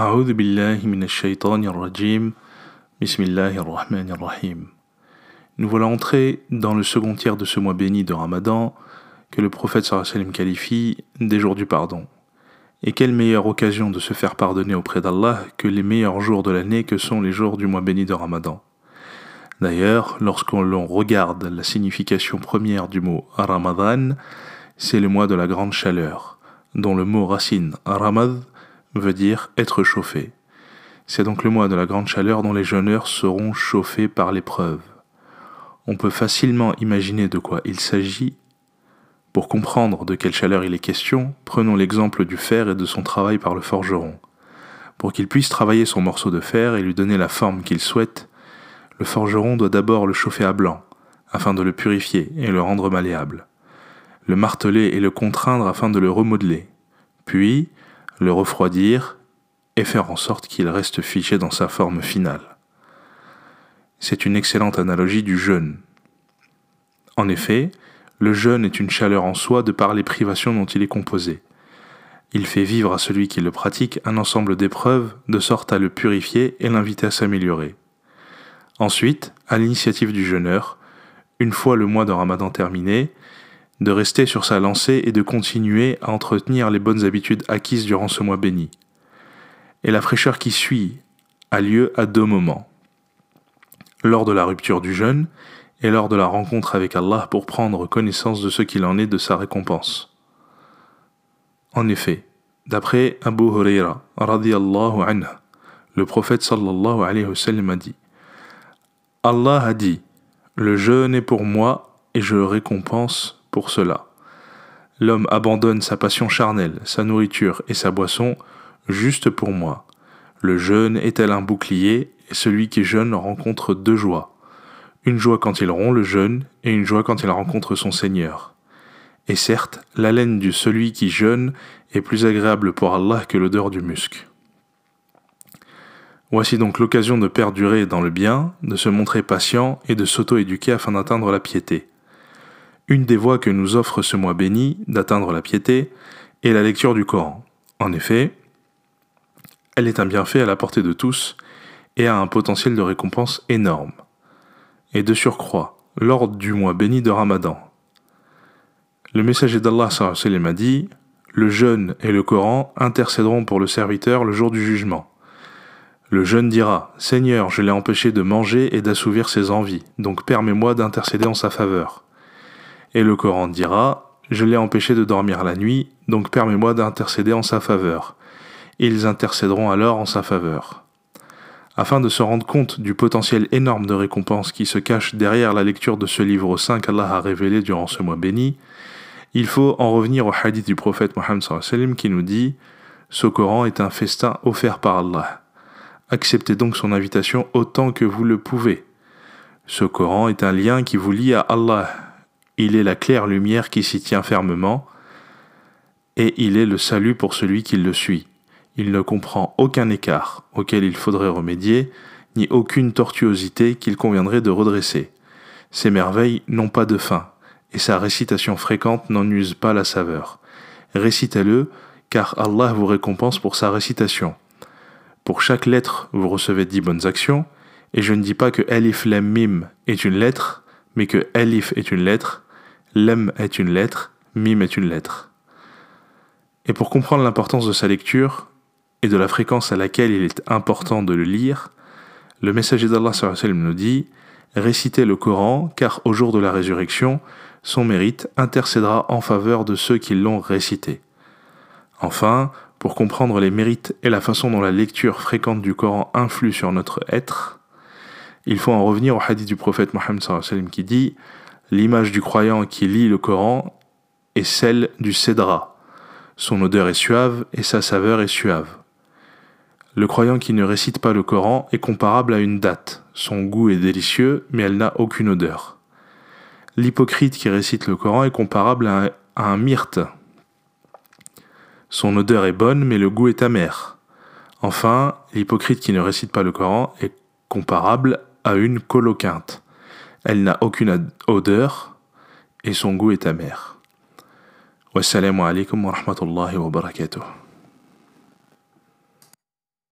أعوذ بالله من الشيطان الرجيم بسم الله الرحمن الرحيم Nous voilà entrés dans le second tiers de ce mois béni de Ramadan que le prophète sallam qualifie des jours du pardon. Et quelle meilleure occasion de se faire pardonner auprès d'Allah que les meilleurs jours de l'année que sont les jours du mois béni de Ramadan. D'ailleurs, lorsqu'on regarde la signification première du mot Ramadan, c'est le mois de la grande chaleur, dont le mot racine Ramad veut dire être chauffé. C'est donc le mois de la grande chaleur dont les jeûneurs seront chauffés par l'épreuve. On peut facilement imaginer de quoi il s'agit. Pour comprendre de quelle chaleur il est question, prenons l'exemple du fer et de son travail par le forgeron. Pour qu'il puisse travailler son morceau de fer et lui donner la forme qu'il souhaite, le forgeron doit d'abord le chauffer à blanc, afin de le purifier et le rendre malléable, le marteler et le contraindre afin de le remodeler, puis le refroidir et faire en sorte qu'il reste figé dans sa forme finale. C'est une excellente analogie du jeûne. En effet, le jeûne est une chaleur en soi de par les privations dont il est composé. Il fait vivre à celui qui le pratique un ensemble d'épreuves de sorte à le purifier et l'inviter à s'améliorer. Ensuite, à l'initiative du jeûneur, une fois le mois de Ramadan terminé, de rester sur sa lancée et de continuer à entretenir les bonnes habitudes acquises durant ce mois béni. Et la fraîcheur qui suit a lieu à deux moments. Lors de la rupture du jeûne et lors de la rencontre avec Allah pour prendre connaissance de ce qu'il en est de sa récompense. En effet, d'après Abu Huraira le prophète sallallahu alayhi wa sallam a dit Allah a dit Le jeûne est pour moi et je récompense pour cela. L'homme abandonne sa passion charnelle, sa nourriture et sa boisson juste pour moi. Le jeûne est-elle un bouclier, et celui qui jeûne rencontre deux joies. Une joie quand il rompt le jeûne, et une joie quand il rencontre son Seigneur. Et certes, l'haleine du celui qui jeûne est plus agréable pour Allah que l'odeur du musc. Voici donc l'occasion de perdurer dans le bien, de se montrer patient et de s'auto-éduquer afin d'atteindre la piété. Une des voies que nous offre ce mois béni d'atteindre la piété est la lecture du Coran. En effet, elle est un bienfait à la portée de tous et a un potentiel de récompense énorme. Et de surcroît, lors du mois béni de Ramadan, le messager d'Allah a dit Le jeûne et le Coran intercéderont pour le serviteur le jour du jugement. Le jeûne dira Seigneur, je l'ai empêché de manger et d'assouvir ses envies, donc permets-moi d'intercéder en sa faveur. Et le Coran dira Je l'ai empêché de dormir la nuit, donc permets-moi d'intercéder en sa faveur. Et ils intercéderont alors en sa faveur. Afin de se rendre compte du potentiel énorme de récompense qui se cache derrière la lecture de ce livre saint qu'Allah a révélé durant ce mois béni, il faut en revenir au hadith du prophète Mohammed qui nous dit Ce Coran est un festin offert par Allah. Acceptez donc son invitation autant que vous le pouvez. Ce Coran est un lien qui vous lie à Allah il est la claire lumière qui s'y tient fermement, et il est le salut pour celui qui le suit. Il ne comprend aucun écart auquel il faudrait remédier, ni aucune tortuosité qu'il conviendrait de redresser. Ses merveilles n'ont pas de fin, et sa récitation fréquente n'en use pas la saveur. Récitez-le, car Allah vous récompense pour sa récitation. Pour chaque lettre, vous recevez dix bonnes actions, et je ne dis pas que Alif Lam Mim est une lettre, mais que Alif est une lettre, Lem est une lettre, Mim est une lettre. Et pour comprendre l'importance de sa lecture et de la fréquence à laquelle il est important de le lire, le messager d'Allah nous dit Récitez le Coran, car au jour de la résurrection, son mérite intercédera en faveur de ceux qui l'ont récité. Enfin, pour comprendre les mérites et la façon dont la lecture fréquente du Coran influe sur notre être, il faut en revenir au hadith du prophète Mohammed qui dit L'image du croyant qui lit le Coran est celle du cédra. Son odeur est suave et sa saveur est suave. Le croyant qui ne récite pas le Coran est comparable à une date. Son goût est délicieux, mais elle n'a aucune odeur. L'hypocrite qui récite le Coran est comparable à un, myrte. Son odeur est bonne, mais le goût est amer. Enfin, l'hypocrite qui ne récite pas le Coran est comparable à une coloquinte. Elle n'a aucune odeur et son goût est amer. Wassalamu alaikum wa rahmatullahi wa barakatuh.